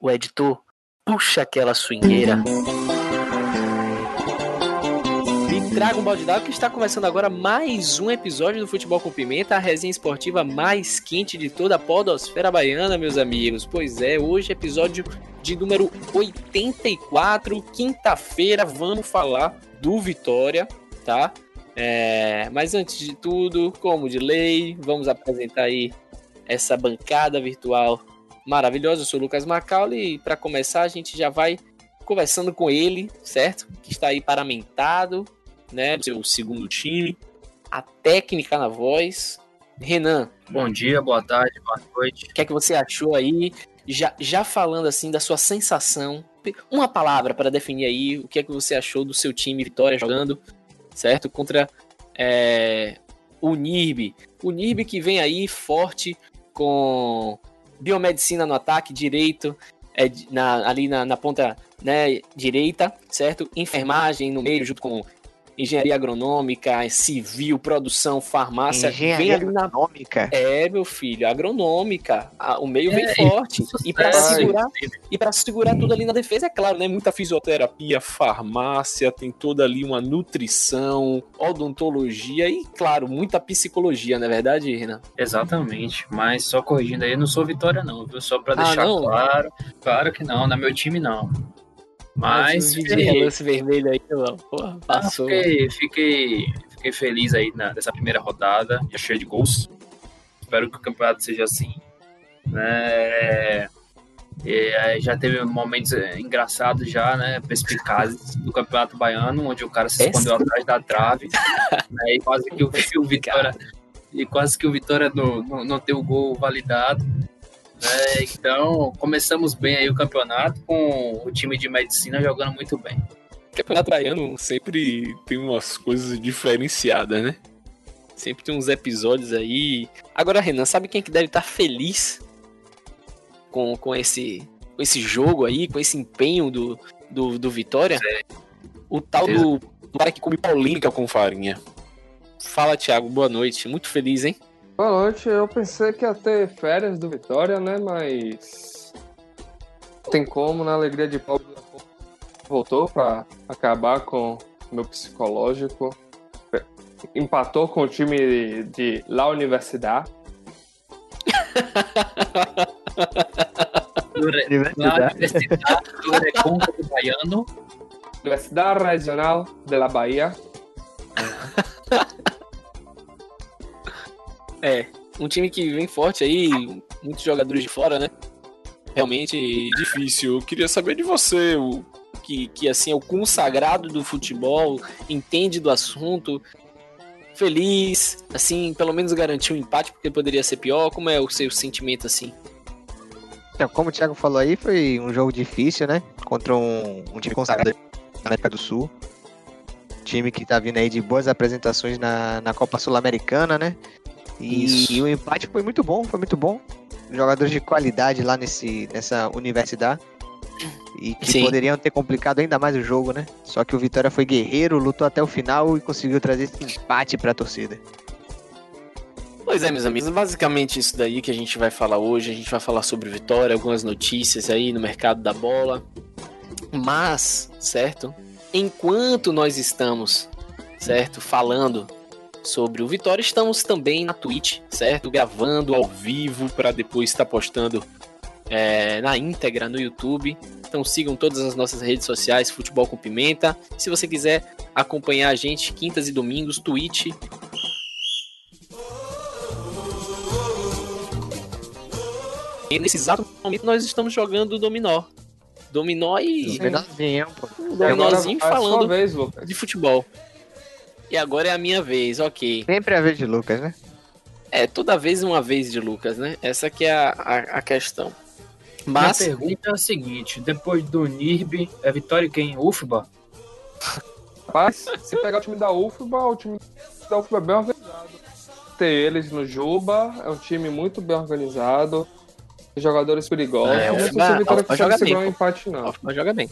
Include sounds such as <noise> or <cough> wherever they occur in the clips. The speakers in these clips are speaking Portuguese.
o editor puxa aquela swingueira. E traga um balde d'água que está começando agora mais um episódio do Futebol com Pimenta, a resenha esportiva mais quente de toda a podosfera baiana, meus amigos. Pois é, hoje episódio de número 84, quinta-feira, vamos falar do Vitória, tá? É, mas antes de tudo, como de lei, vamos apresentar aí essa bancada virtual maravilhosa. Eu sou o Lucas Macaulay e para começar a gente já vai conversando com ele, certo? Que está aí paramentado, né? Seu segundo time, a técnica na voz. Renan. Bom dia, boa tarde, boa noite. O que é que você achou aí? Já, já falando assim da sua sensação, uma palavra para definir aí o que é que você achou do seu time Vitória jogando, certo? Contra é, o NIRB. O NIRB que vem aí forte com biomedicina no ataque direito, é, na, ali na, na ponta né, direita, certo? Enfermagem no meio, junto com engenharia agronômica, civil, produção, farmácia. Engenharia agronômica? É, meu filho, agronômica. o meio vem é, forte. E para segurar, e para segurar tudo ali na defesa, é claro, né? Muita fisioterapia, farmácia, tem toda ali uma nutrição, odontologia e, claro, muita psicologia, não é verdade, Renan? Exatamente. Mas só corrigindo aí, eu não sou Vitória, não, viu? Só para ah, deixar ah, claro. Claro que não, não é meu time, não. Mas. Um fiquei... relance vermelho aí, não. Porra, passou. Ah, fiquei, fiquei, fiquei, feliz aí na, nessa primeira rodada, já cheio de gols. Espero que o campeonato seja assim. Né? E, já teve momentos eh, engraçados já, né? Perspicazes do Campeonato Baiano, onde o cara se escondeu atrás da trave. <laughs> né, e quase que o, o Vitória. E quase que o Vitória não, não, não tem o gol validado. É, então, começamos bem aí o campeonato com o time de medicina jogando muito bem. O campeonato baiano sempre tem umas coisas diferenciadas, né? Sempre tem uns episódios aí. Agora, Renan, sabe quem é que deve estar feliz com, com, esse, com esse jogo aí, com esse empenho do, do, do Vitória? É. O tal do, do cara que come Paulinho com farinha. Fala, Thiago, boa noite. Muito feliz, hein? Boa noite, eu pensei que ia ter férias do Vitória, né? Mas. Tem como, na alegria de pobre, voltou para acabar com o meu psicológico. Empatou com o time de, de La Universidade. <laughs> Universidade do Baiano. Universidade Regional de la Bahia. É, um time que vem forte aí, muitos jogadores de fora, né? Realmente difícil. Eu queria saber de você, o que, que assim é o consagrado do futebol, entende do assunto, feliz, assim, pelo menos garantiu um empate, porque poderia ser pior. Como é o seu sentimento assim? Então, como o Thiago falou aí, foi um jogo difícil, né? Contra um, um time consagrado na América do Sul. Time que tá vindo aí de boas apresentações na, na Copa Sul-Americana, né? E, e, o empate foi muito bom, foi muito bom. Jogadores de qualidade lá nesse, nessa universidade. E que Sim. poderiam ter complicado ainda mais o jogo, né? Só que o Vitória foi guerreiro, lutou até o final e conseguiu trazer esse empate para a torcida. Pois é, meus amigos, basicamente isso daí que a gente vai falar hoje. A gente vai falar sobre Vitória, algumas notícias aí no mercado da bola. Mas, certo? Enquanto nós estamos, certo, falando sobre o Vitória. Estamos também na Twitch, certo? Gravando ao vivo para depois estar postando é, na íntegra no YouTube. Então sigam todas as nossas redes sociais, Futebol com Pimenta. Se você quiser acompanhar a gente quintas e domingos, Twitch. E nesse exato momento nós estamos jogando Dominó. Dominó e. Dominózinho, pô. Dominózinho falando vez, de futebol. E agora é a minha vez, ok. Sempre é a vez de Lucas, né? É, toda vez uma vez de Lucas, né? Essa que é a, a, a questão. Mas... Minha pergunta é a seguinte: depois do NIRB, é vitória quem? UFBA? Rapaz, se pegar o time da UFBA, o time da UFBA é bem organizado. Ter eles no Juba, é um time muito bem organizado. Jogadores perigosos. É, não sei se a Vitória consegue segurar um empate, não. Mas joga bem.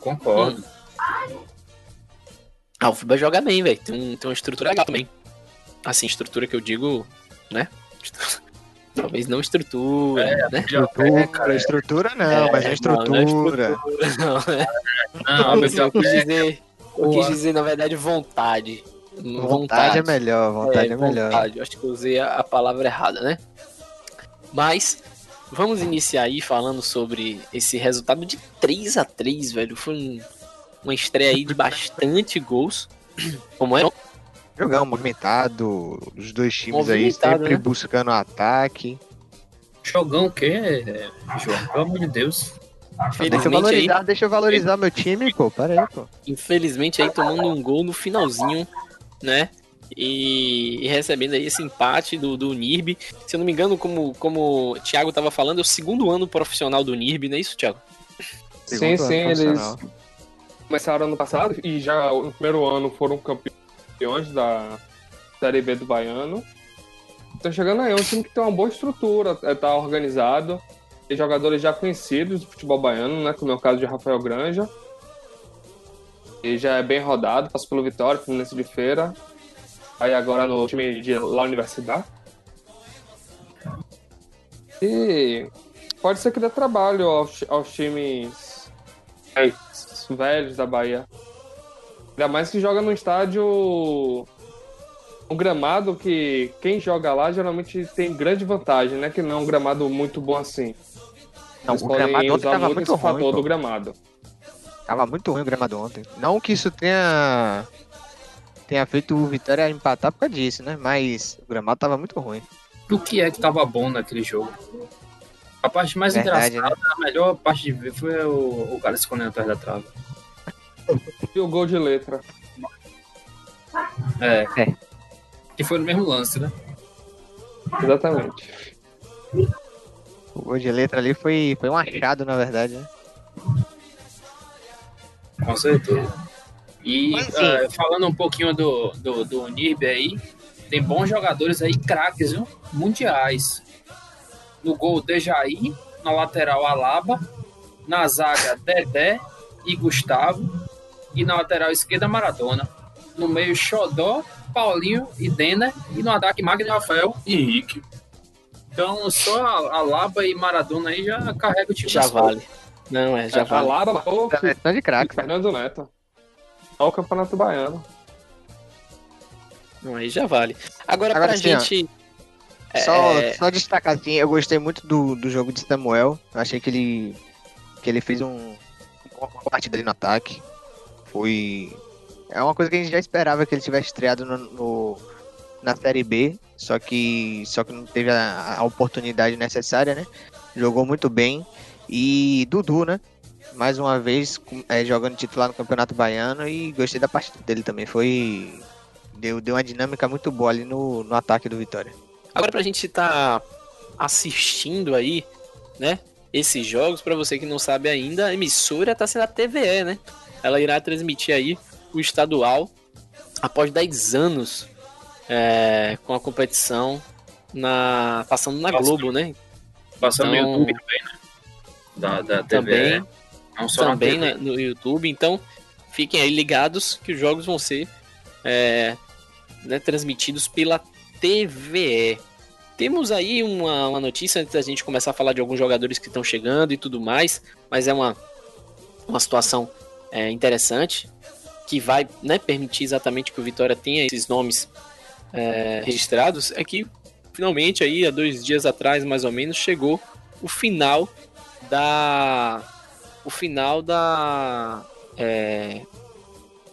Concordo. Hum. Ah, o FIBA joga bem, velho. Tem, um, tem uma estrutura legal também. Assim, estrutura que eu digo, né? <laughs> Talvez não estrutura, né? Estrutura, estrutura não, mas é não, não é estrutura. Não? <laughs> Não, eu, mas eu quis dizer, eu quis dizer, na verdade, vontade. Vontade é melhor, vontade é, melhor. vontade. Acho que eu usei a, a palavra errada, né? Mas vamos iniciar aí falando sobre esse resultado de 3 a 3 velho. Foi um- uma estreia aí de bastante gols. Como é? Jogão movimentado, os dois times aí sempre né? buscando ataque. Jogão o quê, João? Pelo amor de Deus. Deixa eu Infelizmente aí, valorizar, deixa eu valorizar meu time, pô. Pera aí, pô. infelizmente aí tomando um gol no finalzinho, né? E, e recebendo aí esse empate do, do NIRB. Se eu não me engano, como, como o Thiago tava falando, é o segundo ano profissional do NIRB, não é isso, Thiago? Sim, Segundo sim, ano eles. Começaram ano passado e já no primeiro ano foram campeões da Série B do Baiano. Então chegando aí, é um time que tem uma boa estrutura, é, tá organizado, tem jogadores já conhecidos do futebol baiano, né? Como é o caso de Rafael Granja. Ele já é bem rodado, passou pelo Vitória, Fluminense de Feira. Aí agora no time de La Universidade. E pode ser que dê trabalho aos, aos times é, velhos da Bahia. Ainda mais que joga num estádio. Um gramado que quem joga lá geralmente tem grande vantagem, né? Que não é um gramado muito bom assim. Não, Eles o gramado ontem tava muito esse fator ruim, do gramado. Tava muito ruim o gramado ontem. Não que isso tenha tenha feito o Vitória empatar por causa disso, né? Mas o gramado tava muito ruim. O que é que tava bom naquele jogo? A parte mais Verdade, engraçada, a melhor parte de ver foi o, o cara se escondendo atrás da trave. E o gol de letra. É. É. Que foi no mesmo lance, né? Exatamente. O gol de letra ali foi, foi um achado, na verdade, né? Com certeza. E eh, falando um pouquinho do, do, do Nirb aí, tem bons jogadores aí, craques, viu? Mundiais. No gol, Dejaí. Na lateral, Alaba. Na zaga, Dedé e Gustavo. E na lateral esquerda, Maradona. No meio, Xodó, Paulinho e Denner. E no ataque, Magno Rafael e Henrique. Então, só a Alaba e Maradona aí já carrega o time Já vale. Não, é, já a vale. Lara marcou Seleção de craque. Fernando Neto. Só o Campeonato Baiano. Não, aí já vale. Agora, Agora pra sim, ó. Só, é, só destacar assim, eu gostei muito do, do jogo de Samuel. Eu achei que ele que ele fez um uma partida ali no ataque. Foi é uma coisa que a gente já esperava que ele tivesse estreado no, no- na série B, só que só que não teve a, a oportunidade necessária, né? Jogou muito bem e Dudu, né? Mais uma vez é, jogando titular no Campeonato Baiano e gostei da partida dele também. Foi deu, deu uma dinâmica muito boa ali no, no ataque do Vitória. Agora pra gente tá assistindo aí, né? Esses jogos, pra você que não sabe ainda, a emissora tá sendo a TVE, né? Ela irá transmitir aí o estadual após 10 anos é, com a competição na passando na. Globo, né? Passando Então- no YouTube também, né? Da, da TV. Também, Não só também na no YouTube. Então, fiquem aí ligados que os jogos vão ser é, né, transmitidos pela TVE. Temos aí uma, uma notícia antes da gente começar a falar de alguns jogadores que estão chegando e tudo mais, mas é uma, uma situação é, interessante que vai né, permitir exatamente que o Vitória tenha esses nomes é, registrados. É que finalmente aí há dois dias atrás mais ou menos chegou o final da o final da é,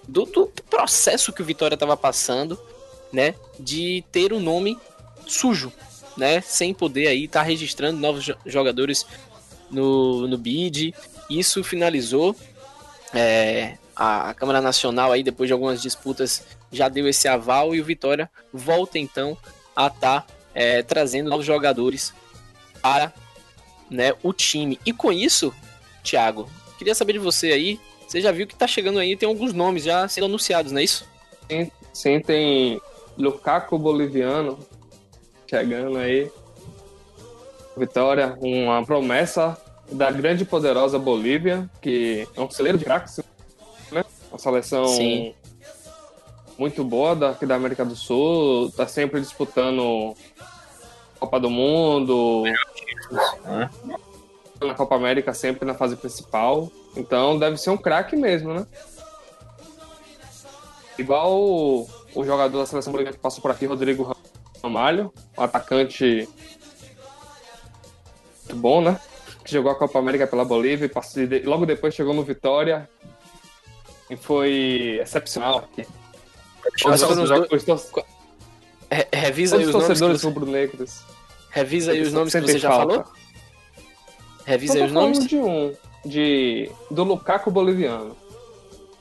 do, do processo que o Vitória estava passando, né, de ter o nome sujo, né, sem poder aí estar registrando novos jo- jogadores no, no bid. Isso finalizou. é, a, Câmara Nacional aí depois de algumas disputas já deu esse aval e o Vitória volta então a estar trazendo novos jogadores para né, o time. E com isso, Thiago, queria saber de você aí. Você já viu que tá chegando aí, tem alguns nomes já sendo anunciados, não é isso? Sim, tem Lukaku boliviano chegando aí. Vitória, uma promessa da grande e poderosa Bolívia, que é um celeiro de craques, né? Uma seleção Sim. muito boa daqui da América do Sul, tá sempre disputando Copa do Mundo, né? na Copa América sempre na fase principal. Então deve ser um craque mesmo, né? Igual o, o jogador da seleção boliviana que passou por aqui, Rodrigo Ramalho, um atacante muito bom, né? Que jogou a Copa América pela Bolívia e passou- de- logo depois chegou no Vitória e foi excepcional aqui. Os dois- Os, tor- Re- Revisa aí os os nomes. que torcedores você- rubro-negros. Revisa aí os nomes que você já falta. falou. Revisa aí os nomes. de um, de, do Lukaku boliviano.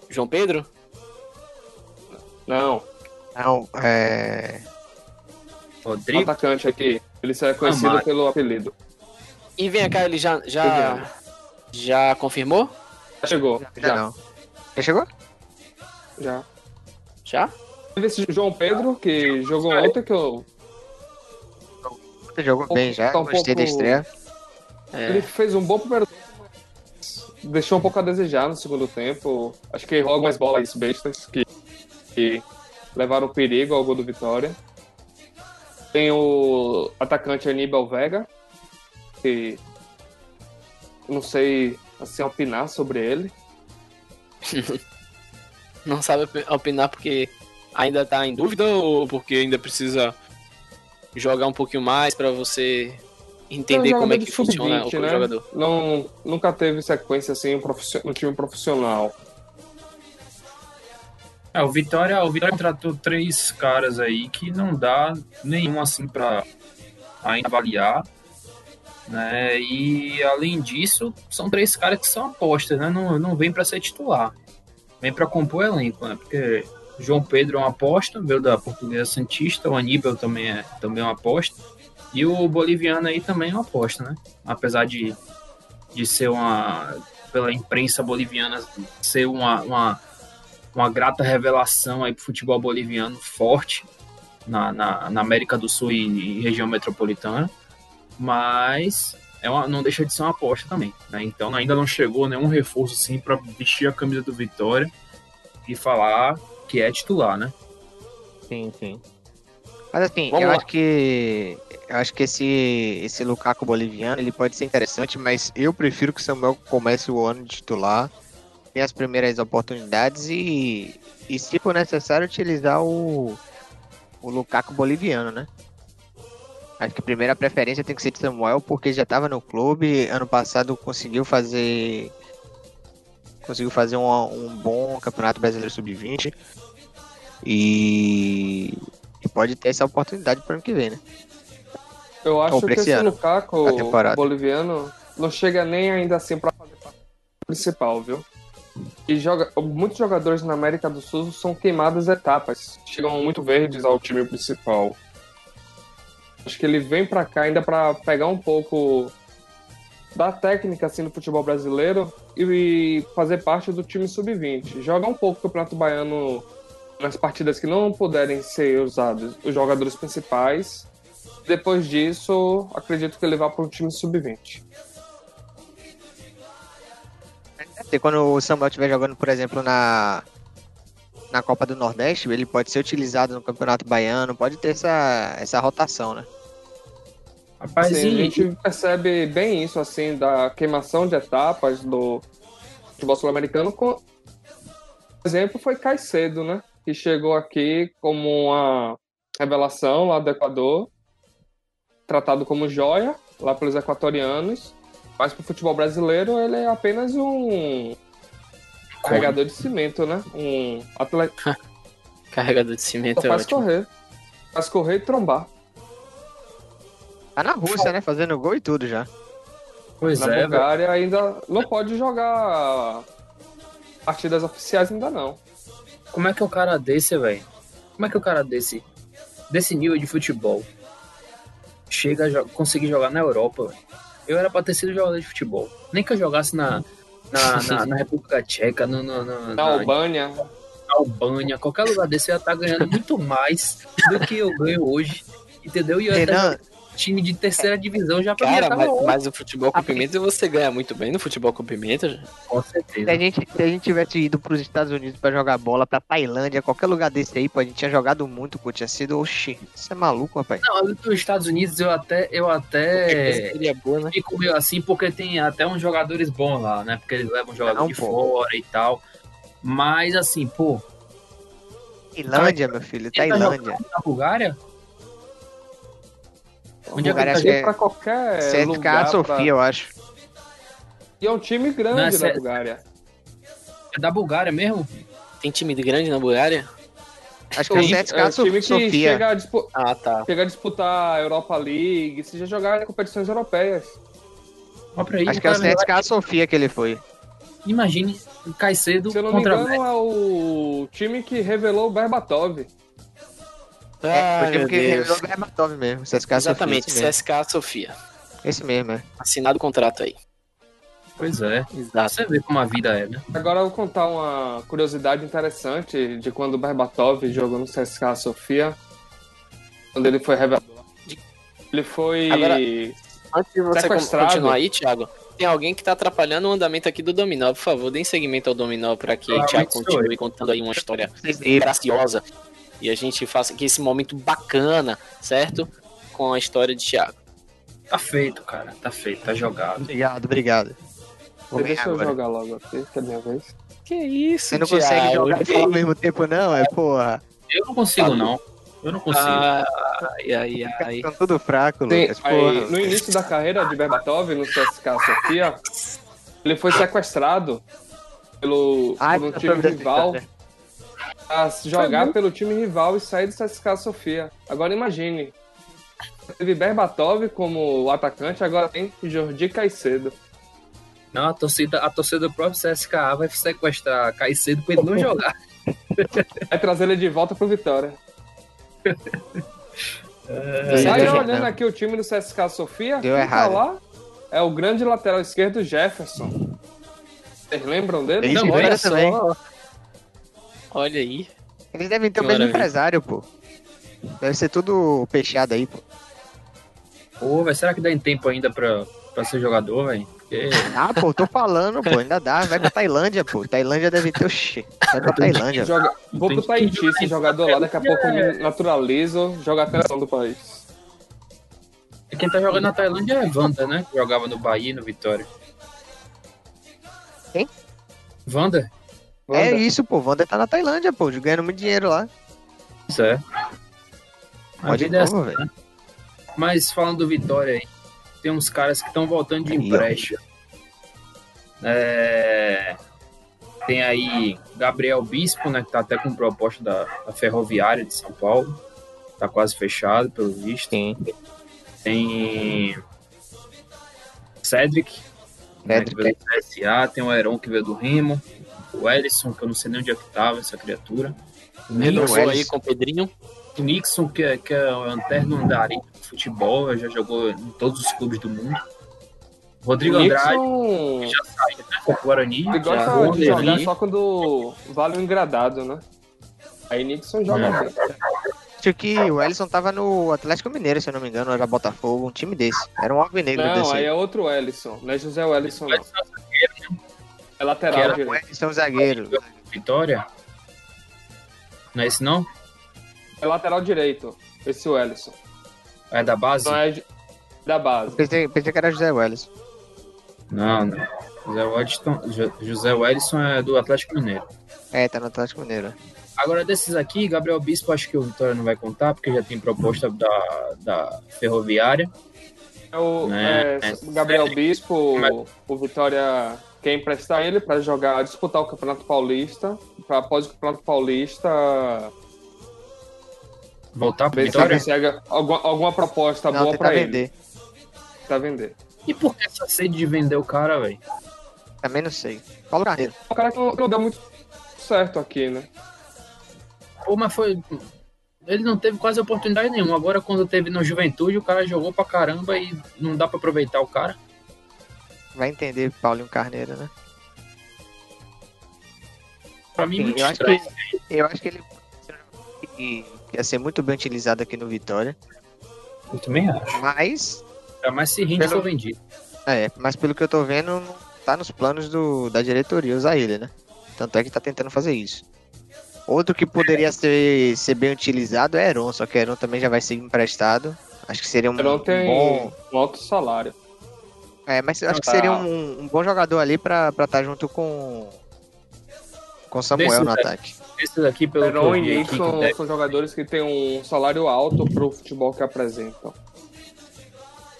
João Pedro? Não, Não, é. Rodrigo. atacante aqui. Ele é conhecido Amaro. pelo apelido. E vem cá, ele já, já, já confirmou? Já chegou, Já já, não. Já chegou? já. Já? Teve esse João Pedro, que jogou ontem, que eu, Jogou bem já, Tá um gostei da pouco- estreia. ele É. fez um bom primeiro deixou um pouco a desejar no segundo tempo. Acho que errou algumas bolas bestas que, que levaram perigo ao gol do Vitória. Tem o atacante Aníbal Vega, que não sei assim opinar sobre ele. <laughs> Não sabe op- opinar porque ainda tá em dúvida ou porque ainda precisa jogar um pouquinho mais pra você entender um como é que funciona o sub-20, né? jogador? Não, nunca teve sequência assim um no time profissional. É, o Vitória, o Vitória contratou três caras aí que não dá nenhum assim ainda avaliar. Né? E além disso, são três caras que são apostas, né? Não, não vem pra ser titular. Vem pra compor elenco, né? Porque João Pedro é uma aposta, veio da Portuguesa Santista, o Aníbal também é, também é uma aposta. E o boliviano aí também é uma aposta, né? Apesar de, de ser uma. pela imprensa boliviana ser uma, uma uma grata revelação aí pro futebol boliviano forte na, na, na América do Sul e, e região metropolitana, mas é uma, não deixa de ser uma aposta também. Né? Então ainda não chegou nenhum reforço assim para vestir a camisa do Vitória e falar que é titular, né? Sim, sim. Mas assim, Vamos eu lá. acho que. Eu acho que esse, esse Lukaku boliviano ele pode ser interessante, mas eu prefiro que o Samuel comece o ano de titular, tenha as primeiras oportunidades e, e se for necessário, utilizar o, o Lukaku boliviano, né? Acho que a primeira preferência tem que ser de Samuel, porque já estava no clube, ano passado conseguiu fazer. Conseguiu fazer um, um bom campeonato brasileiro sub-20. E, e pode ter essa oportunidade para ano que vem, né? Eu acho que esse esse ano, Lukaku boliviano não chega nem ainda assim pra fazer parte principal, viu? E joga, muitos jogadores na América do Sul são queimadas etapas, chegam muito verdes ao time principal. Acho que ele vem pra cá ainda pra pegar um pouco da técnica assim do futebol brasileiro e fazer parte do time sub-20. Joga um pouco o Campeonato Baiano nas partidas que não puderem ser usados os jogadores principais depois disso, acredito que ele vá para um time sub-20. E quando o Samuel estiver jogando, por exemplo, na, na Copa do Nordeste, ele pode ser utilizado no Campeonato Baiano, pode ter essa, essa rotação, né? Rapaz, Assim, a gente percebe bem isso, assim, da queimação de etapas do futebol sul-americano. Com... Por exemplo, foi Caicedo, né? Que chegou aqui como uma revelação lá do Equador, tratado como joia lá pelos equatorianos, mas para o futebol brasileiro ele é apenas um carregador de cimento, né? Um atleta <laughs> Carregador de cimento só é faz ótimo. correr. Faz correr e trombar. Tá na Rússia, né? Fazendo gol e tudo já. pois Na é, velho. Bulgária ainda não pode jogar partidas oficiais ainda não. Como é que o cara desse, velho? Como é que o cara desse, desse nível de futebol, chega a jo- conseguir jogar na Europa, velho? Eu era pra ter sido jogador de futebol. Nem que eu jogasse na, na, na, na República Tcheca, no, no, no- Na na Albânia, Albânia, qualquer lugar desse eu ia estar ganhando muito mais do que eu ganho hoje. Entendeu? E eu ia estar Renan, time de terceira divisão já pra Cara, mas, mas o futebol com pimenta você ganha muito bem no futebol com pimenta. com Se certeza. a, gente, se a gente tivesse ido pros Estados Unidos pra jogar bola, pra Tailândia, qualquer lugar desse aí, pô, a gente tinha jogado muito, pô. Tinha sido, oxi, isso é maluco, rapaz. Não, nos Estados Unidos eu até, eu até Seria boa, né? fico meio assim porque tem até uns jogadores bons lá, né? Porque eles levam jogador Não, de pô. fora e tal. Mas assim, pô, Tailândia, meu filho, ele tá Tailândia. na Bulgária? Onde é que tá acho que Ir é pra qualquer CSKA lugar. Sofia, pra- eu acho. E é um time grande Não, é Bulgária. É da Bulgária mesmo? Tem time grande na Bulgária? Acho que é o CSKA é um time que Sofia. chega a, dispu- Ah, tá. chega a disputar a Europa League, se já jogar competições europeias. Aí, Acho que é o CSKA Sofia que ele foi. Imagine o Caicedo Se eu não me engano, é o time que revelou o Berbatov. É, Ah, foi o time meu que Deus. revelou o Berbatov mesmo. CSKA Exatamente, Sofia. CSK Sofia. Esse mesmo. Mesmo, é. Assinado o contrato aí. Pois é. Exato. Você vê como a vida é, né? Agora eu vou contar uma curiosidade interessante de quando o Berbatov jogou no CSKA Sofia. Quando ele foi revelado. Ele foi. Agora- Antes de você continuar aí, Thiago, tem alguém que tá atrapalhando o andamento aqui do Dominó. Por favor, deem seguimento ao Dominó para que o Claramente Thiago continue contando aí uma história graciosa. E a gente faça aqui esse momento bacana, certo? Com a história de Thiago. Tá feito, cara. Tá feito, tá jogado. Obrigado, obrigado. Vou Deixa eu agora. jogar logo aqui, que é minha vez. Que isso, Você não consegue jogar e falar ao mesmo tempo, não? É porra. Eu não consigo, não. Eu não consigo. Ai, ai, ai. Estão tudo fraco, Sim, Lucas. aí, Porra. no início da carreira de Berbatov no CSKA Sofia, ele foi sequestrado pelo, Ai, por um tá time rival? A jogar pelo time rival e sair do CSKA Sofia. Agora imagine. Teve Berbatov como atacante, agora tem Jordi Caicedo. Não, a torcida, a torcida do próprio CSKA vai sequestrar Caicedo pra ele não jogar. <laughs> Vai trazer ele de volta pro Vitória. É, Sai olhando aqui o time do CSKA Sofia. Deu errado. Tá lá é o grande lateral esquerdo Jefferson. Vocês lembram dele? Ele Não, olha só. Olha aí. Eles devem ter o Que mesmo maravilha. empresário, pô. Deve ser tudo peixado aí, pô. Pô, velho, será que dá em tempo ainda pra, pra ser jogador, velho? Porque Ah, pô, tô falando, pô, ainda dá. Vai pra Tailândia, pô. Tailândia deve ter, oxê. Vai pra Tailândia. Joga... Vou pro Tahiti, esse jogador lá, daqui a pouco eu me naturalizo, joga a seleção do país. quem tá jogando na Tailândia é Wanda, né? Que jogava no Bahia e no Vitória. Quem? Wanda? É Wanda. isso, pô. Wander tá na Tailândia, pô, ganhando muito dinheiro lá. Isso é. A Pode vida é assim. velho. Mas falando do Vitória aí, tem uns caras que estão voltando de Aí, empréstimo. É, Tem aí Gabriel Bispo, né? Que tá até com proposta da, da Ferroviária de São Paulo. Tá quase fechado, pelo visto. Sim. Tem Cedric, né, que Cedric. veio do CSA. Tem o Heron que veio do Remo. O Ellison, que eu não sei nem onde é que tava essa criatura. O Elis. aí com o Pedrinho. o Nixon, que é, que é o lanterna andarim do futebol, já jogou em todos os clubes do mundo. Rodrigo Andrade, Nixon, já saiu, né? Foi pro Guarani. ele gosta de Rodrigo. jogar só quando vale o engradado, né? Aí Nixon joga É. bem. Acho que o Ellison tava no Atlético Mineiro, se eu não me engano, era Botafogo, um time desse. Era um alvinegro Não, desse. aí é outro Ellison, não é José Ellison, não. É Que lateral era O direito. Ellison zagueiro. Vitória. Não é esse não? É lateral direito, esse Ellison. É da base? Não é da base. Pensei, pensei que era José Welles. Não, não. José Wellington, Jo- José Wellison é do Atlético Mineiro. É, tá no Atlético Mineiro. Agora, desses aqui, Gabriel Bispo, acho que o Vitória não vai contar, porque já tem proposta da, da Ferroviária. É o Né? é, Gabriel Bispo, Mas- o Vitória quer emprestar ele para jogar, disputar o Campeonato Paulista. Pra, após o Campeonato Paulista, Voltar se Vitória? consegue alguma, alguma proposta não, boa para ele. vender. Pra vender. E por que essa sede de vender o cara, velho? Também não sei. Paulo Carneiro. É um cara que não, que não deu muito certo aqui, né? Pô, mas foi. Ele não teve quase oportunidade nenhuma. Agora, quando teve no Juventude, o cara jogou pra caramba e não dá pra aproveitar o cara. Vai entender Paulinho Carneiro, né? Pra mim, eu acho que eu acho que ele ia ser muito bem utilizado aqui no Vitória. Eu também acho. Mas, Jamais se rende Pelo- for vendido. é, mas pelo que eu tô vendo, tá nos planos do, da diretoria usar ele, né? Tanto é que tá tentando fazer isso. Outro que poderia ser, ser bem utilizado é Heron, só que Heron também já vai ser emprestado. Acho que seria um, Heron um tem bom. um alto salário. É, mas eu acho que Tá. seria um, um bom jogador ali pra estar junto com. Com Samuel Desses no ataque. Esse daqui, pelo que eu Heron vi e aqui, deve- são jogadores que têm um salário alto pro futebol que apresentam.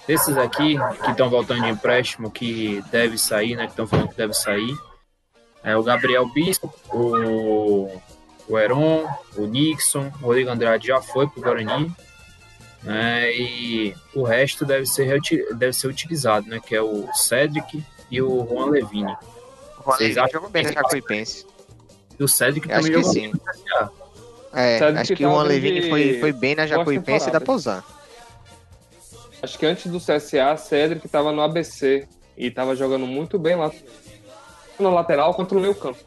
Esses aqui que estão voltando de empréstimo, que deve sair, né? Que estão falando que deve sair. É o Gabriel Bispo, o, o Heron, o Nixon, o Rodrigo Andrade já foi pro Guarani. Né, e o resto deve ser, deve ser utilizado, né? Que é o Cedric e o Juan Levine. O Juan Vocês Levine acham jogou bem na Jacuipense. E o Cedric Eu Acho também que jogou sim. bem. É, Sabe acho que que o Juan tava Levine foi, foi bem na Jacuipense e pra usar. Acho que antes do CSA, Cedric tava no ABC e tava jogando muito bem lá. No lateral contra o meio campo.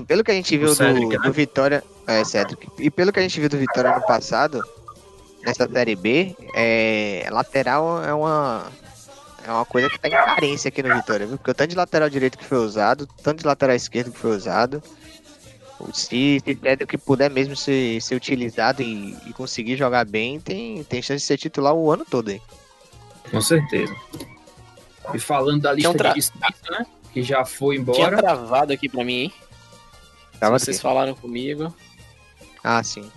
Pelo que a gente viu do, Cedric, né? do Vitória. É, Cedric. E pelo que a gente viu do Vitória no passado, nessa série B, é, lateral é uma. É uma coisa que tá em carência aqui no Vitória, viu? Porque o tanto de lateral direito que foi usado, tanto de lateral esquerdo que foi usado. Se, se Cedric puder mesmo ser, ser utilizado e, e conseguir jogar bem, tem, tem chance de ser titular o ano todo aí. Com certeza. E falando da lista Tinha tra- de dispensa, né? Que já foi Tinha embora. travado aqui pra mim, hein? Tava Se vocês aqui. falaram comigo. Ah, sim.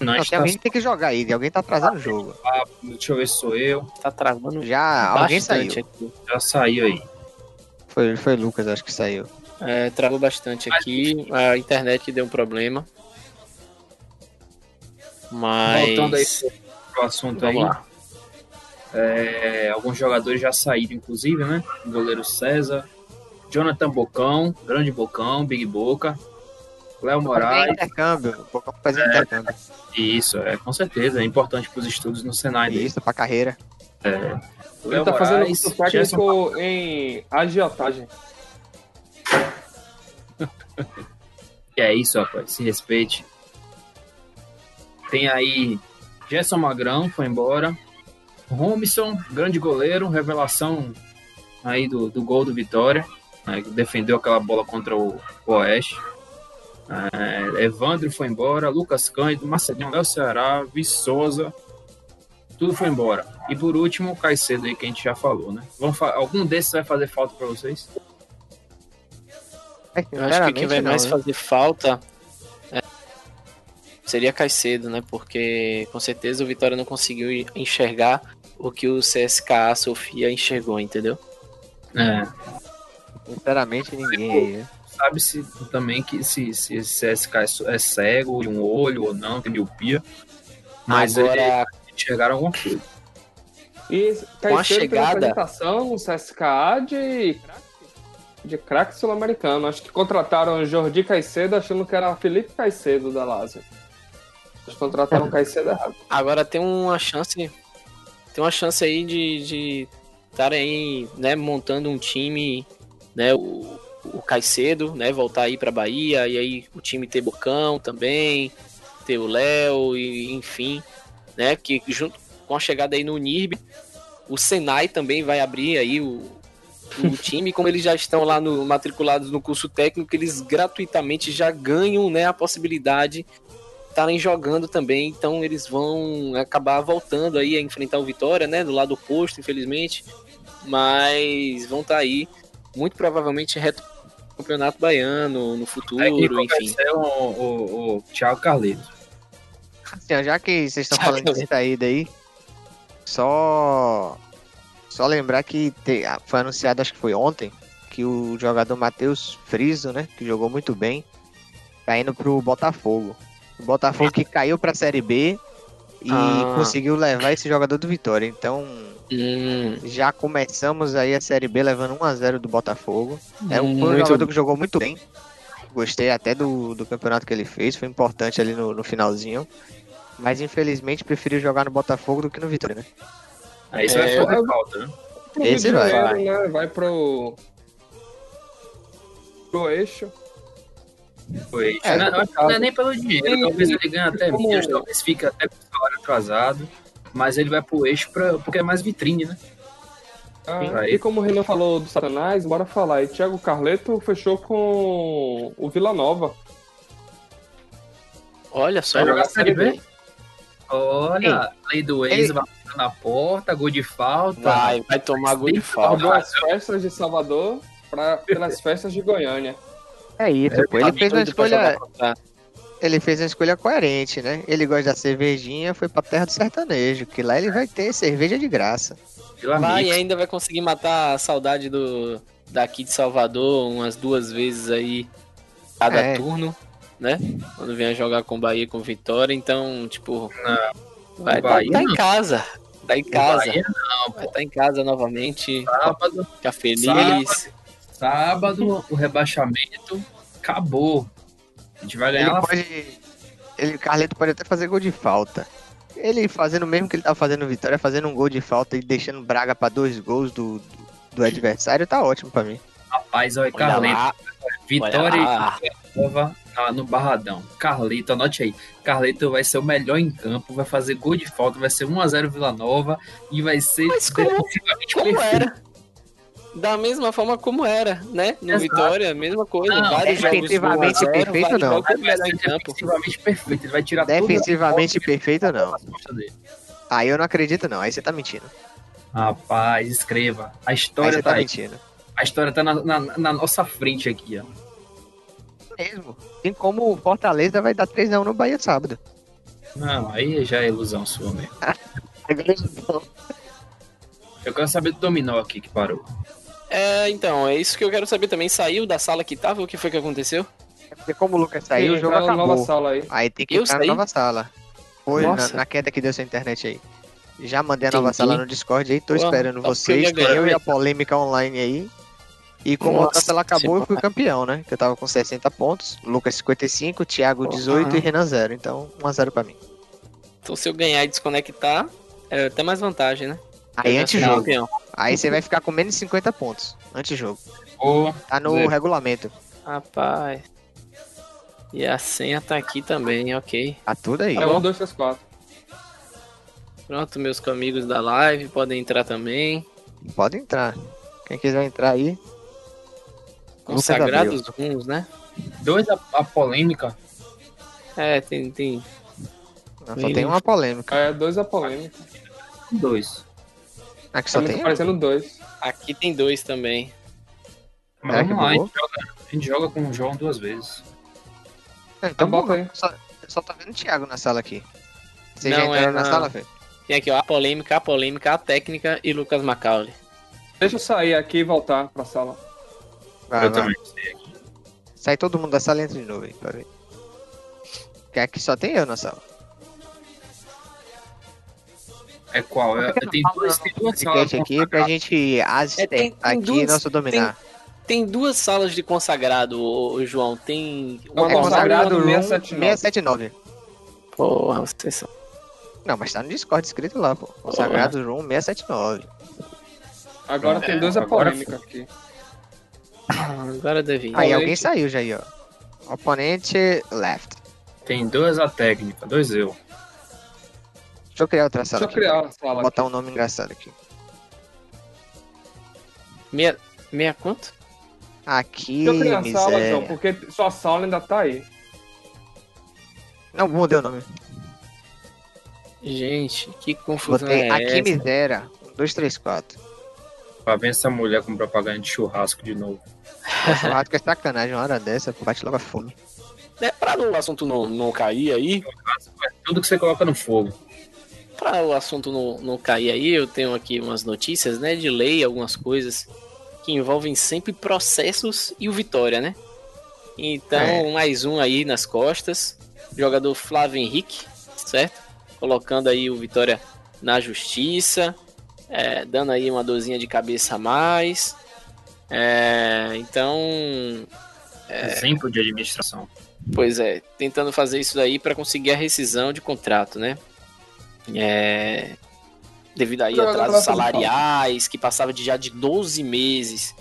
Não, Não, tem alguém que tem que jogar aí, alguém tá atrasando o jogo. Deixa eu ver se sou eu. Tá travando Já alguém saiu. aqui. Já saiu aí. Foi, foi Lucas, acho que saiu. É, travou bastante aqui. A internet deu um problema. Mas. Voltando aí pro assunto Vamos aí. lá. É, alguns jogadores já saíram, inclusive, né? O goleiro César, Jonathan Bocão, grande Bocão, Big Boca, Léo Fazer Moraes. intercâmbio, fazer intercâmbio. Isso, é com certeza, é importante para os estudos no Senai. dele. Isso, pra carreira. Ele Léo tá fazendo curso técnico Gerson- em agiotagem. <laughs> É isso, rapaz, se respeite. Tem aí Gerson Magrão, foi embora. Robson, grande goleiro, revelação aí do, do gol do Vitória. né, que defendeu aquela bola contra o, o Oeste. É, Evandro foi embora, Lucas Cândido, Macedão, Léo Ceará, Viçosa. Tudo foi embora. E por último, o Caicedo aí que a gente já falou, né? Vamos fa- Algum desses vai fazer falta para vocês? É, Eu acho que quem vai não, mais hein? fazer falta é, seria Caicedo, né? Porque com certeza o Vitória não conseguiu enxergar o que o CSKA Sofia enxergou, entendeu? É, Sinceramente, ninguém aí. né? Sabe-se também que se, se esse CSK é é cego de um olho ou não, tem miopia. Mas ele Agora, enxergaram alguma coisa. E Com a chegada- apresentação no CSKA de craque- de craque sul-americano. Acho que contrataram o Jordi Caicedo achando que era Felipe Caicedo da Lazio. Eles contrataram o Caicedo errado. agora tem uma chance. Tem uma chance aí de de estarem aí, né, montando um time, né? O, o Caicedo, né? Voltar aí pra Bahia, e aí o time ter Bocão também, ter o Léo, e enfim, né? Que junto com a chegada aí no NIRB, o Senai também vai abrir aí o, o <laughs> time, como eles já estão lá no, matriculados no curso técnico, eles gratuitamente já ganham né, a possibilidade de estarem jogando também, então eles vão acabar voltando aí a enfrentar o Vitória, né, do lado oposto, infelizmente, mas vão estar aí, muito provavelmente reto campeonato baiano no futuro, técnico vai enfim. ser o, o, o Thiago Carleto. Assim, já que vocês estão falando de saída aí, só. Só lembrar que te- ah, foi anunciado, acho que foi ontem, que o jogador Matheus Friso, né? Que jogou muito bem, tá indo pro Botafogo. O Botafogo que caiu pra Série B e Ah. conseguiu levar esse jogador do Vitória. Então, Hum, já começamos aí a Série B levando 1x0 do Botafogo. É um, muito jogador que jogou muito bem. Gostei até do, do campeonato que ele fez, foi importante ali no, no finalzinho. Mas infelizmente preferiu jogar no Botafogo do que no Vitória, né? Aí você É, vai fazer falta, né? Pro Esse vai. Janeiro, né? Vai pro. pro eixo. Foi. É, não, não é nem pelo dinheiro, talvez ele ganhe até como- menos, talvez fique até com atrasado, mas ele vai pro eixo pra, porque é mais vitrine, né? Ah, Aí. e como o Renan falou do Satanás, bora falar. E Thiago Carleto fechou com o Vila Nova. Olha só. Vai jogar Série B? Olha, lei do ex, vai na porta, gol de falta. Vai, vai tomar gol de falta. as festas de Salvador pra, pelas festas de Goiânia. É isso, pô. Ele Tá fez uma escolha. Ele fez uma escolha coerente, né? Ele gosta da cervejinha, foi pra terra do sertanejo, que lá ele vai ter cerveja de graça. Vai e ainda vai conseguir matar a saudade do daqui de Salvador umas duas vezes aí cada É. turno, né? Quando vier jogar com Bahia com Vitória, então, tipo, Não, vai tá, tá em casa. Tá em casa. Bahia não, Vai estar em casa novamente. Sábado, Ficar feliz. Sábado. sábado, o rebaixamento acabou. A gente vai ganhar Ele pode. Ele, Carleto pode até fazer gol de falta. Ele fazendo o mesmo que ele tá fazendo Vitória, fazendo um gol de falta e deixando Braga pra dois gols do, do, do adversário, tá ótimo pra mim. Rapaz, olha, Olha Carleto. lá, Vitória e Nova ah, no Barradão. Carleto, anote aí. Carleto vai ser o melhor em campo, vai fazer gol de falta, vai ser 1x0 Vila Nova e vai ser Mas como- Como era? Da mesma forma como era, né? No Exato. Vitória, mesma coisa. Não, vários jogos defensivamente 1 a 0, perfeito, vários não. jogos defensivamente perfeito. Ele vai tirar tudo Defensivamente perfeito, não. Aí eu não acredito, não. Aí você tá mentindo. Rapaz, escreva. A história tá tá aí. mentindo. A história tá na, na- na nossa frente aqui, ó. Mesmo. Tem como o Fortaleza vai dar 3x1 no Bahia sábado. Não, aí já é ilusão sua mesmo. <laughs> Eu quero saber do dominó aqui que parou. É, então, é isso que eu quero saber também. Saiu da sala que tava? O que foi que aconteceu? Porque como o Lucas saiu, o Sim, jogo entraram na nova acabou. sala aí. Aí tem que Eu entrar saí? na nova sala. Foi na, na queda que deu sua internet aí. Já mandei a nova Entendi. sala no Discord aí, tô esperando porque vocês, tem eu e a polêmica online aí. E como a Nossa taça ela acabou, eu fui campeão, né? Que eu tava com 60 pontos, Lucas 55, Thiago Porra. 18 e Renan 0. Então, 1x0 pra mim. Então, se eu ganhar e desconectar, é até mais vantagem, né? Aí sou antes-jogo. campeão. Aí você vai ficar com menos de 50 pontos. Antes-jogo. Ô, Tá no Zero. regulamento. Rapaz. E a senha tá aqui também, ok. Tá tudo aí. É 1, 2, 3, 4. Pronto, meus amigos da live podem entrar também. Pode entrar. Quem quiser entrar aí. Consagrados runs, né? dois a, a polêmica. É, tem, tem. Não, só tem uma polêmica. É 2 a polêmica. Dois. Aqui só tem tá uma. parecendo 2. Aqui tem dois também. Mas que vamos lá, a gente, joga, a gente joga com o João duas vezes. Ah, Então, bota bom, aí. só, só tô vendo o Thiago na sala aqui. Você Não, já entraram é na na- sala, Fê? Tem aqui, ó, a polêmica, a polêmica, a técnica e Lucas Macaulay. Deixa eu sair aqui e voltar pra sala. Vai, eu vai. também sei aqui. Sai todo mundo da sala e entra de novo aí, pra ver. Porque aqui só tem eu na sala. É qual? É, tem, duas, tem duas salas. Aqui pra gente as É, tem- tem aqui duas- nosso dominar. Tem duas salas de consagrado, ô, João. Tem uma É É consagrado Room Room 679. 679. Porra, vocês são. Não, mas tá no Discord escrito lá, pô. Consagrado Room 679. Agora É, tem 2 a agora polêmica aqui. Agora deve ir. Aí Oponente. alguém saiu já aí, ó. Oponente left. Tem duas a técnica, dois eu. Deixa eu criar outra Deixa sala eu aqui. criar a Vou sala aqui. botar um nome engraçado aqui. Meia, meia quanto? Aqui, Deixa eu criar a sala, miséria. João, porque sua sala ainda tá aí. Não, mudei o nome. Gente, que confusão Botei é aqui, essa? miséria. 1, 2, 3, 4. Pra ver essa mulher com propaganda de churrasco de novo. O churrasco é sacanagem, uma hora dessa, bate logo a fome. É, pra o assunto não, não cair aí, Tudo que você coloca no fogo. Para o assunto não, não cair aí, eu tenho aqui umas notícias, né, de lei, algumas coisas que envolvem sempre processos e o Vitória, né? Então, É. mais um aí nas costas, jogador Flávio Henrique, certo? Colocando aí o Vitória na justiça, é, dando aí uma dorzinha de cabeça a mais. É, então, Exemplo de administração. Pois é, tentando fazer isso daí para conseguir a rescisão de contrato, né? É, devido aí a atrasos salariais, que passava de já de 12 meses.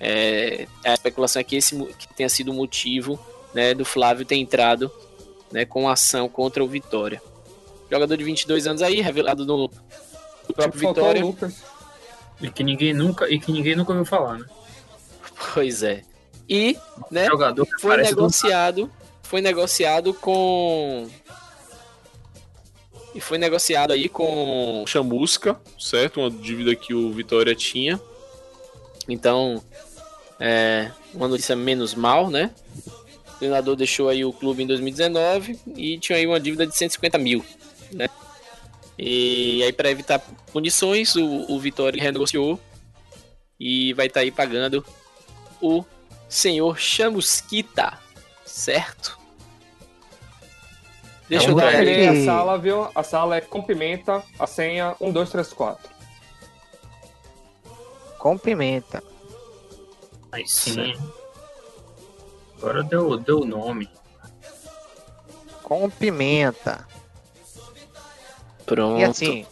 É, a especulação é que esse que tenha sido o motivo né, do Flávio ter entrado né, com ação contra o Vitória. Jogador de 22 anos aí, revelado no, no próprio Faltou Vitória. E que ninguém nunca, e que ninguém nunca ouviu falar, né? Pois é. E, né, Jogador foi negociado, foi negociado com e foi negociado aí com Chamusca, certo? Uma dívida que o Vitória tinha. Então, é uma notícia menos mal, né? O treinador deixou aí o clube em 2019 e tinha aí uma dívida de 150 mil, né? E aí, para evitar punições, o, o Vitória renegociou e vai estar aí pagando o senhor Chamusquita, certo? Deixa É eu. Peguei a sala, viu? A sala é com pimenta, a senha 1234. Com pimenta. Aí sim. Agora deu, deu o nome. Com pimenta. Pronto. E assim.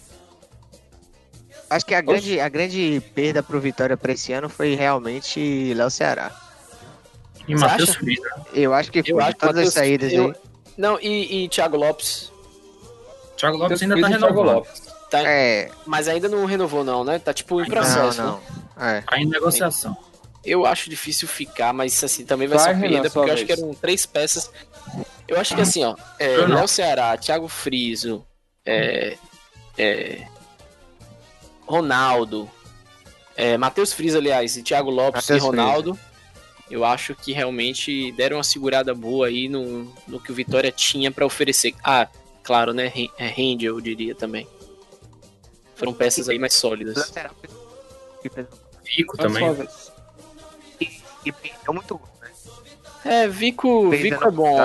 Acho que a grande, a grande perda pro Vitória pra esse ano foi realmente Léo Ceará. E Matheus? Frida. Eu acho que foi. Eu de todas as Matheus- saídas eu- aí. Não, e, e Thiago Lopes Thiago Lopes ainda tá renovando. Lopes. tá, É. mas ainda não renovou não, né? Tá tipo em processo. não, né? não. É. Tá em negociação. Eu acho difícil ficar, mas assim, também vai, Vai, ser perda, porque eu acho que eram três peças. Eu acho que assim, ó, é. Léo Ceará, Thiago Friso, é, é, Ronaldo, é, Matheus Friso, aliás, e Thiago Lopes Matheus e Ronaldo. Eu acho que realmente deram uma segurada boa aí no, no que o Vitória tinha pra oferecer. Ah, claro, né? Ren- É rende, eu diria também. Foram peças aí mais sólidas. É também. E perdeu muito gol, né? É, Vico, Vico é bom.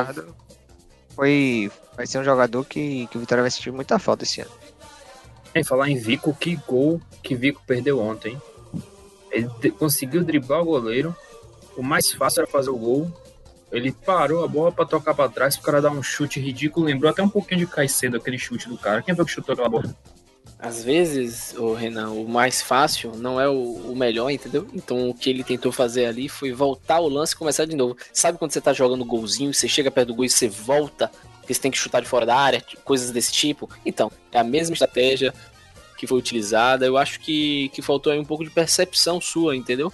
Foi. Vai ser um jogador que, que o Vitória vai sentir muita falta esse ano. Em falar em Vico, que gol que Vico perdeu ontem. Ele conseguiu driblar o goleiro. O mais fácil era fazer o gol. Ele parou a bola pra tocar pra trás, o cara dar um chute ridículo. Lembrou até um pouquinho de Caicedo, aquele chute do cara. Quem foi que chutou aquela bola? Às vezes, o Renan, o mais fácil não é o, o melhor, entendeu? Então o que ele tentou fazer ali foi voltar o lance e começar de novo. Sabe quando você tá jogando golzinho, você chega perto do gol e você volta, porque você tem que chutar de fora da área, coisas desse tipo? Então, é a mesma estratégia que foi utilizada. Eu acho que, que faltou aí um pouco de percepção sua, entendeu?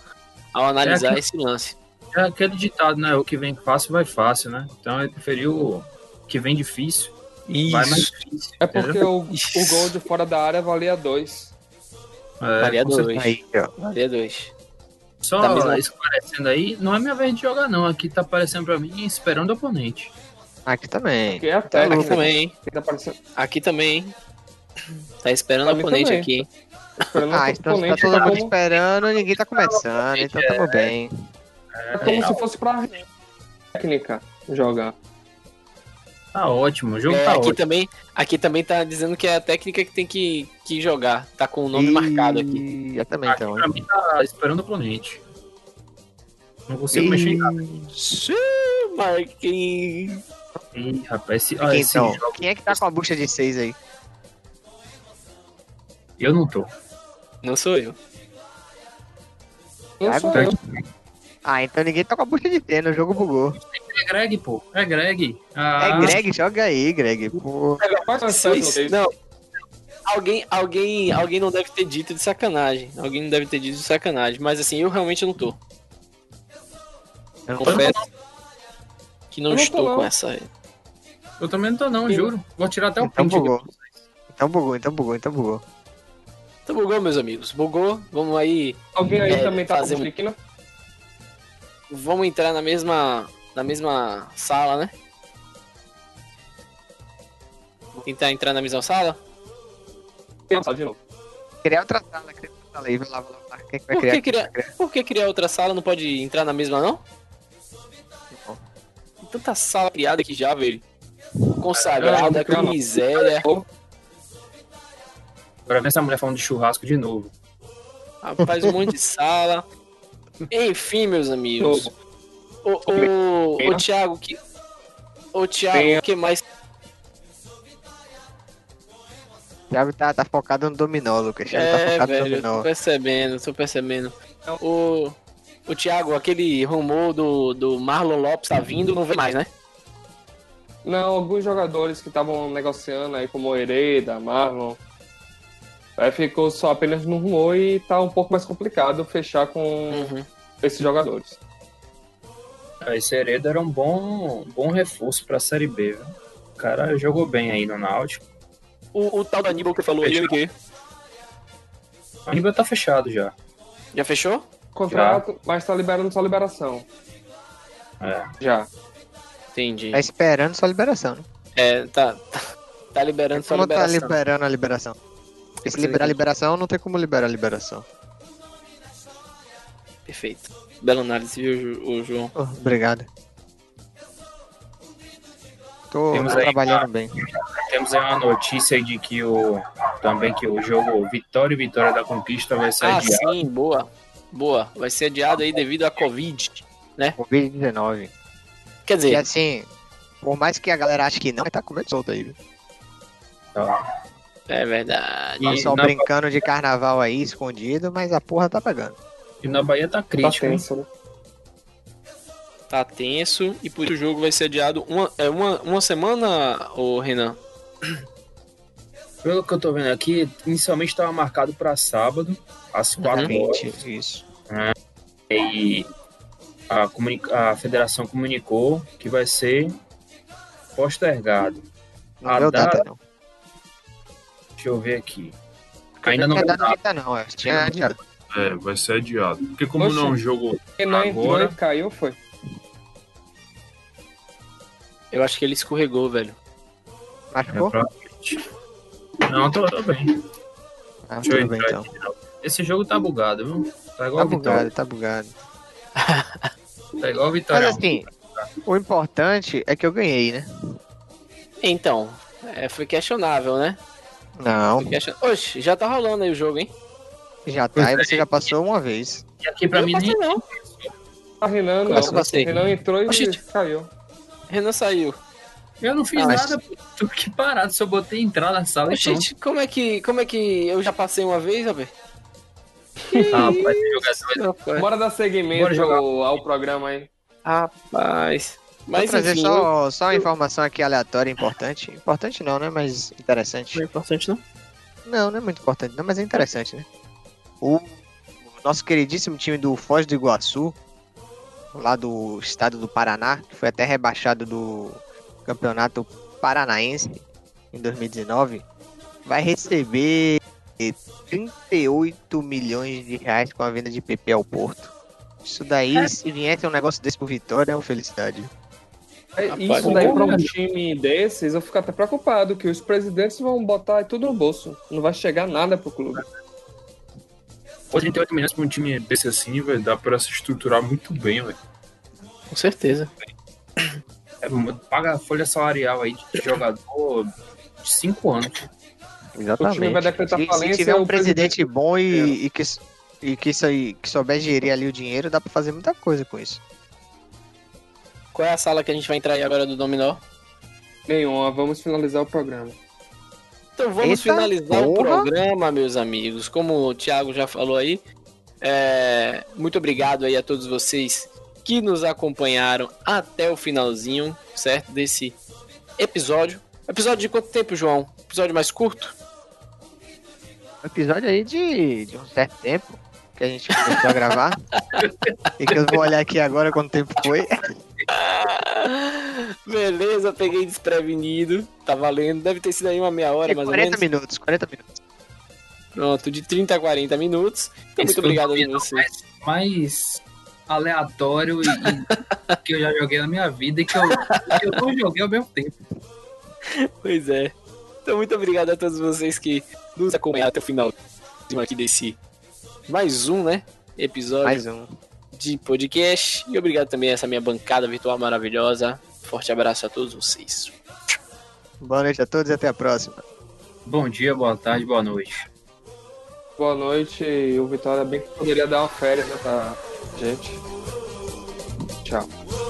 Ao analisar que- esse lance. É aquele ditado, né? O que vem fácil vai fácil, né? Então ele preferiu o que vem difícil. Vai mais difícil. É porque o, o Isso. gol de fora da área valia dois. É, Valia dois. Aí, ó. Valia dois. Só Da mesma- esclarecendo aí, não é minha vez de jogar, não. Aqui tá aparecendo pra mim esperando o oponente. Aqui também. É a técnica. Aqui também, hein? que tá aparecendo- Aqui também, hein? Tá esperando o oponente também. aqui, hein? Esperando Ah, então tá todo é mundo como, esperando, ninguém tá começando, então tamo bem. é como se fosse pra técnica jogar. Tá ótimo, o jogo É, tá aqui ótimo. também, aqui também tá dizendo que é a técnica que tem que, que jogar. Tá com o nome E- marcado aqui. Eu também, Aqui então. pra mim tá esperando o oponente. Não consigo mexer em nada. Sim, Marquinhos. Ih, rapaz, esse, ah, esse Então, jogo quem é que tá com a bucha de seis aí? eu não tô. Não sou eu. Não Ah, sou então- eu. Ah, então ninguém tá com a bucha de tênis, o jogo bugou. É Greg, pô. É Greg. Ah, É Greg, joga aí, Greg. Pô. Série, não. Alguém, alguém, alguém não deve ter dito de sacanagem. Alguém não deve ter dito de sacanagem. Mas assim, eu realmente não tô. Eu não tô- Confesso que não, Eu não tô, estou não. com essa. Eu também não tô, não, Eu- juro. Vou tirar até o Então print. bugou. Então bugou, então bugou, então bugou. Então bugou, meus amigos. Bugou. Vamos aí. Alguém aí É, também tá fazer com um- Chiquina? Vamos entrar na mesma. Na mesma sala, né? Tentar entrar na mesma sala? Pensar de novo. Criar outra sala, criar outra sala aí, vai lá, vai lá. Quem que vai Por criar? que criar, por que criar outra sala? Não pode entrar na mesma, não? Tem tanta sala criada aqui já, velho. Consagrada, É, que não. Agora vem essa mulher falando de churrasco de novo. Rapaz, um monte de sala. Enfim, meus amigos. O, o, o Thiago, que. O Thiago, o que mais. O Thiago tá, tá focado no dominó, Lucas. Ele tá É, focado no velho, tô dominó. percebendo, tô percebendo. O. O Thiago, aquele rumor do, do Marlon Lopes tá vindo, não vem mais, né? Não, alguns jogadores que estavam negociando aí, como o Hereda, Marlon. Aí ficou só apenas no rumor e tá um pouco mais complicado fechar com Uhum. esses jogadores. Esse Hereda era um bom, bom reforço pra Série B, viu? O cara jogou bem aí no Náutico. O, o tal da Aníbal que falou aí, ele que O nível tá fechado já. já fechou? Contrato, mas tá liberando só liberação. É. Já. Entendi. Tá esperando sua liberação, né? É, tá, tá, tá liberando só Como tá liberação. liberando a liberação? Porque se liberar a liberação, não tem como liberar a liberação. Perfeito. Bela análise, viu, João? Oh, obrigado. Tô, Temos tô aí, trabalhando bem. Temos aí uma notícia de que o também que o jogo Vitória e Vitória da Conquista vai ser Ah, adiado. sim, boa. Boa. Vai ser adiado aí devido à Covid. Covid-19. Quer E dizer, assim, por mais que a galera ache que não, tá comendo solto aí. viu? Tá? É verdade. Pessoal na- brincando de carnaval aí, escondido, mas a porra tá pegando. E na Bahia tá Tá crítico, hein? tenso, né? Tá tenso e por isso o jogo vai ser adiado uma, é uma, uma semana, ô Renan? Pelo que eu tô vendo aqui, inicialmente estava marcado para sábado, às 4 Uhum. horas. 20, isso. E a, comuni- a federação comunicou que vai ser postergado. Não A deu data, data- não. Deixa eu ver aqui. Ainda não data. ainda não, é. Tinha adiado. É, vai ser adiado. Porque como Oxe. não é um jogo. Renan entrou Agora- e caiu, foi? Eu acho que ele escorregou, velho. Machucou? É. Não, tô, tô bem. Ah, Deixa eu tudo bem então. aqui. Esse jogo tá bugado, viu? Tá igual Tá a Vitória. bugado, tá bugado. <laughs> Tá igual a Mas Vitória. assim, o importante é que eu ganhei, né? Então, é, foi questionável, né? Não. Oxe, já tá rolando aí o jogo, hein? já tá, e é. você já passou uma vez. E aqui pra eu mim não passei, nem não. A Renan é que não. passei? Renan entrou e Oxi. caiu. Renan saiu. Eu não fiz Ah, mas- nada, tô aqui parado, só botei entrar na sala. Gente, como é que. Como é que eu já passei uma vez? Ah, rapaz, esse jogador Bora dar seguimento Bora jogar. ao, ao programa aí. Rapaz. Vou Mas trazer enfim, só, só uma informação aqui aleatória importante. Importante não, né? Mas interessante. não é importante não. Não, não é muito importante, não, mas é interessante, né? O, nosso queridíssimo time do Foz do Iguaçu, lá do estado do Paraná, que foi até rebaixado do campeonato paranaense em 2019, vai receber 38 milhões de reais com a venda de PP ao Porto. Isso daí, se viesse um negócio desse pro Vitória, é uma felicidade. É, Rapaz, Isso daí pra um time desses, eu fico até preocupado, que os presidentes vão botar tudo no bolso. Não vai chegar nada pro clube. Pô, 38 milhões pra um time desse assim, velho, dá pra se estruturar muito bem, velho. Com certeza. é, paga a folha salarial aí de jogador de 5 anos. Exatamente. vai decretar se, se falência, tiver um presidente- presidente bom e, e que, e que, isso aí, que souber gerir ali o dinheiro, dá pra fazer muita coisa com isso. Qual é a sala que a gente vai entrar aí agora do Dominó? Nenhuma, vamos finalizar o programa. Então vamos Eita finalizar o porra. programa, meus amigos. Como o Thiago já falou aí, é, muito obrigado aí a todos vocês que nos acompanharam até o finalzinho, certo? Desse episódio. Episódio de quanto tempo, João? Episódio mais curto? Episódio aí de, de um certo tempo que a gente começou a gravar. <laughs> e que eu vou olhar aqui agora quanto tempo foi. <laughs> Beleza, peguei desprevenido. Tá valendo. Deve ter sido aí uma meia hora, É mais ou 40 menos. minutos, 40 minutos. Pronto, de 30 a 40 minutos. Então, muito obrigado a domínio você. mais, mais aleatório e, e <laughs> que eu já joguei na minha vida e que eu, que eu não joguei ao mesmo tempo. Pois é. Então, muito obrigado a todos vocês que nos acompanharam até o final aqui desse mais um, né? Episódio Mais um. De podcast. E obrigado também a essa minha bancada virtual maravilhosa. Forte abraço a todos vocês. Boa noite a todos e até a próxima. Bom dia, boa tarde, boa noite. Boa noite. O Vitória bem que poderia dar uma férias, né, pra gente. Tchau.